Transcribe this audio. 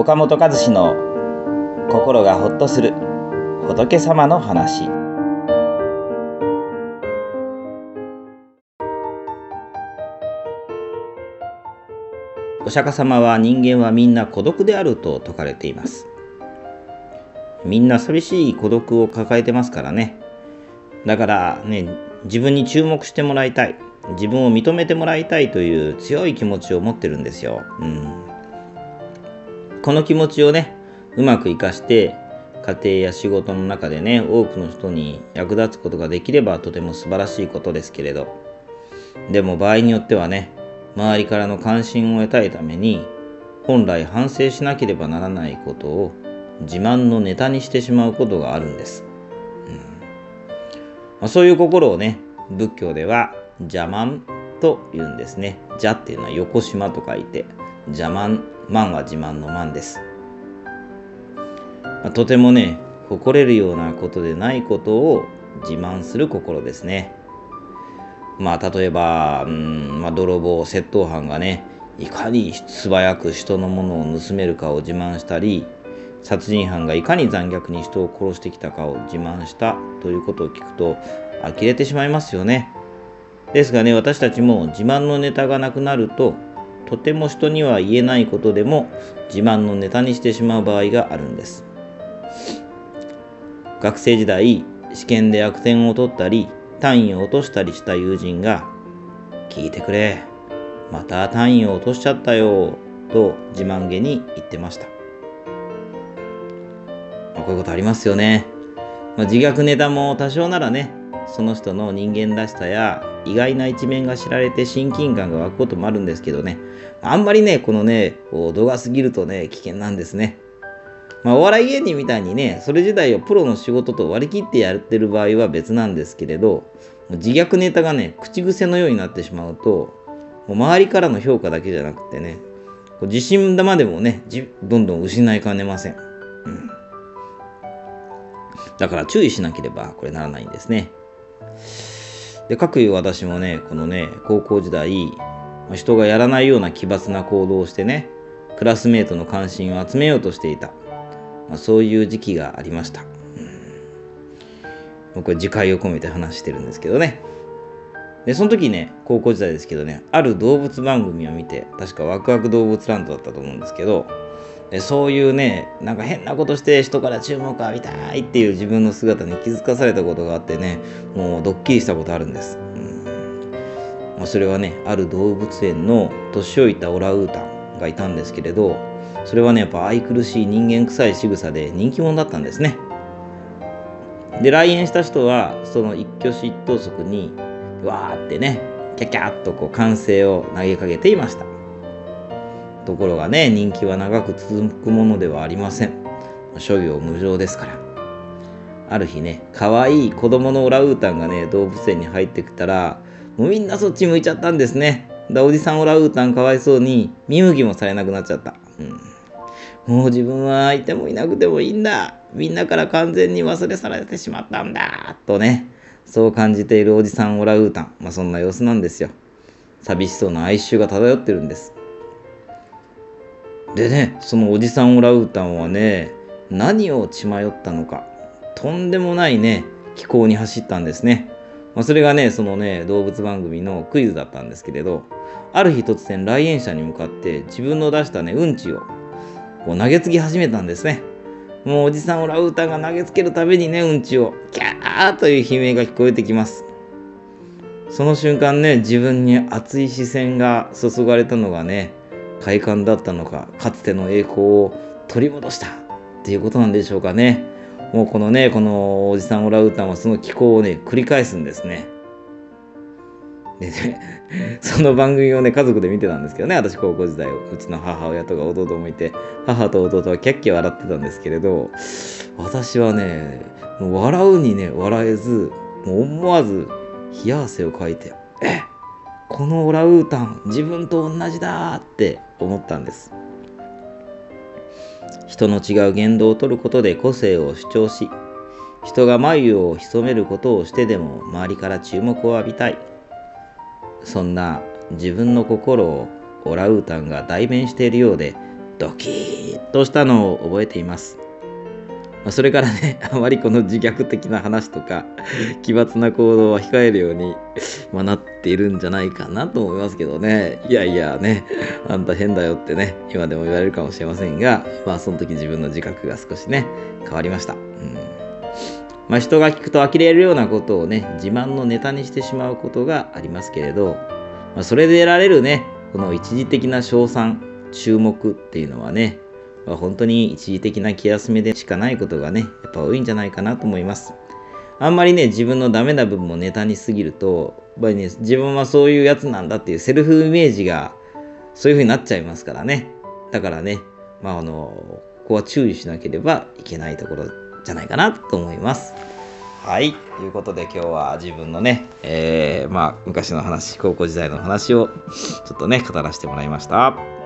岡本和志の心がほっとする仏様の話。お釈迦様は人間はみんな孤独であると説かれています。みんな寂しい孤独を抱えてますからね。だからね自分に注目してもらいたい。自分を認めてもらいたいという強い気持ちを持ってるんですよ、うん、この気持ちをねうまく生かして家庭や仕事の中でね多くの人に役立つことができればとても素晴らしいことですけれど。でも場合によってはね周りからの関心を得たいために本来反省しなければならないことを自慢のネタにしてしまうことがあるんです、うん。まあ、そういう心をね仏教では邪満と言うんですね。邪っていうのは横島と書いて邪満は自慢の満です、とてもね誇れるようなことでないことを自慢する心ですねまあ例えば、うんまあ、泥棒窃盗犯がねいかに素早く人のものを盗めるかを自慢したり殺人犯がいかに残虐に人を殺してきたかを自慢したということを聞くと呆れてしまいますよね。ですがね私たちも自慢のネタがなくなるととても人には言えないことでも自慢のネタにしてしまう場合があるんです。学生時代試験で悪点を取ったり単位を落としたりした友人が「聞いてくれまた単位を落としちゃったよ」と自慢げに言ってました。まあ、こういうことありますよね。まあ、自虐ネタも多少ならねその人の人間らしさや意外な一面が知られて親近感が湧くこともあるんですけどねあんまりねこのね度が過ぎるとね危険なんですね。まあ、お笑い芸人みたいにねそれ自体をプロの仕事と割り切ってやってる場合は別なんですけれど自虐ネタがね口癖のようになってしまうともう周りからの評価だけじゃなくてね自信玉でもねどんどん失いかねません。うんだから注意しなければこれならないんですね。で、かくいう私もね、このね、高校時代、人がやらないような奇抜な行動をしてね、クラスメートの関心を集めようとしていた。まあ、そういう時期がありました。僕は自戒を込めて話してるんですけどね。で、その時ね、高校時代ですけどね、ある動物番組を見て、確かワクワク動物ランドだったと思うんですけど、そういうねなんか変なことして人から注目浴びたいっていう自分の姿に気づかされたことがあってねもうドッキリしたことあるんです、うん、それはねある動物園の年老いたオラウータンがいたんですけれどそれはねやっぱ愛くるしい人間臭い仕草で人気者だったんですね。で来園した人はその一挙手一投足にわーってねキャキャッとこう歓声を投げかけていました。ところがね、人気は長く続くものではありません。諸行無常ですから。ある日ね、可愛い子供のオラウータンがね、動物園に入ってきたら、もうみんなそっち向いちゃったんですね。だおじさんオラウータンかわいそうに、見向きもされなくなっちゃった。うん、もう自分はいてもいなくてもいいんだ。みんなから完全に忘れ去られてしまったんだ。とね、そう感じているおじさんオラウータン。まあそんな様子なんですよ。寂しそうな哀愁が漂ってるんです。でねそのおじさんオラウータンはね何を血迷ったのかとんでもないね気候に走ったんですね、まあ、それがねそのね動物番組のクイズだったんですけれどある日突然来園者に向かって自分の出したねうんちをこう投げつけ始めたんですね。もうおじさんオラウータンが投げつけるたびにねうんちをキャーという悲鳴が聞こえてきます。その瞬間ね自分に熱い視線が注がれたのがね快感だったのかかつての栄光を取り戻したっていうことなんでしょうかね。もうこのねこのおじさんオラウータンはその気候をね繰り返すんですね。でね その番組をね家族で見てたんですけどね私高校時代うちの母親とか弟もいて母と弟はキャッキャ笑ってたんですけれど私はねもう笑うにね笑えずもう思わず冷や汗をかいて「えっこのオラウータン自分と同じだって思ったんです人の違う言動をとることで個性を主張し人が眉を潜めることをしてでも周りから注目を浴びたいそんな自分の心をオラウータンが代弁しているようでドキッとしたのを覚えています。まそれからね、あまりこの自虐的な話とか、奇抜な行動は控えるように、まあ、なっているんじゃないかなと思いますけどね。いやいやね、あんた変だよってね、今でも言われるかもしれませんが、まあその時自分の自覚が少しね、変わりました。うんまあ、人が聞くと呆れるようなことをね、自慢のネタにしてしまうことがありますけれど、まあ、それで得られるね、この一時的な賞賛、注目っていうのはね、まあ、本当に一時的な気休めでしかないことがね、やっぱ多いんじゃないかなと思います。あんまりね、自分のダメな部分もネタにすぎると、やっぱりね、自分はそういうやつなんだっていうセルフイメージがそういう風になっちゃいますからね。だからね、まああの、ここは注意しなければいけないところじゃないかなと思います。はい。ということで今日は自分のね、えー、まあ昔の話、高校時代の話をちょっとね、語らせてもらいました。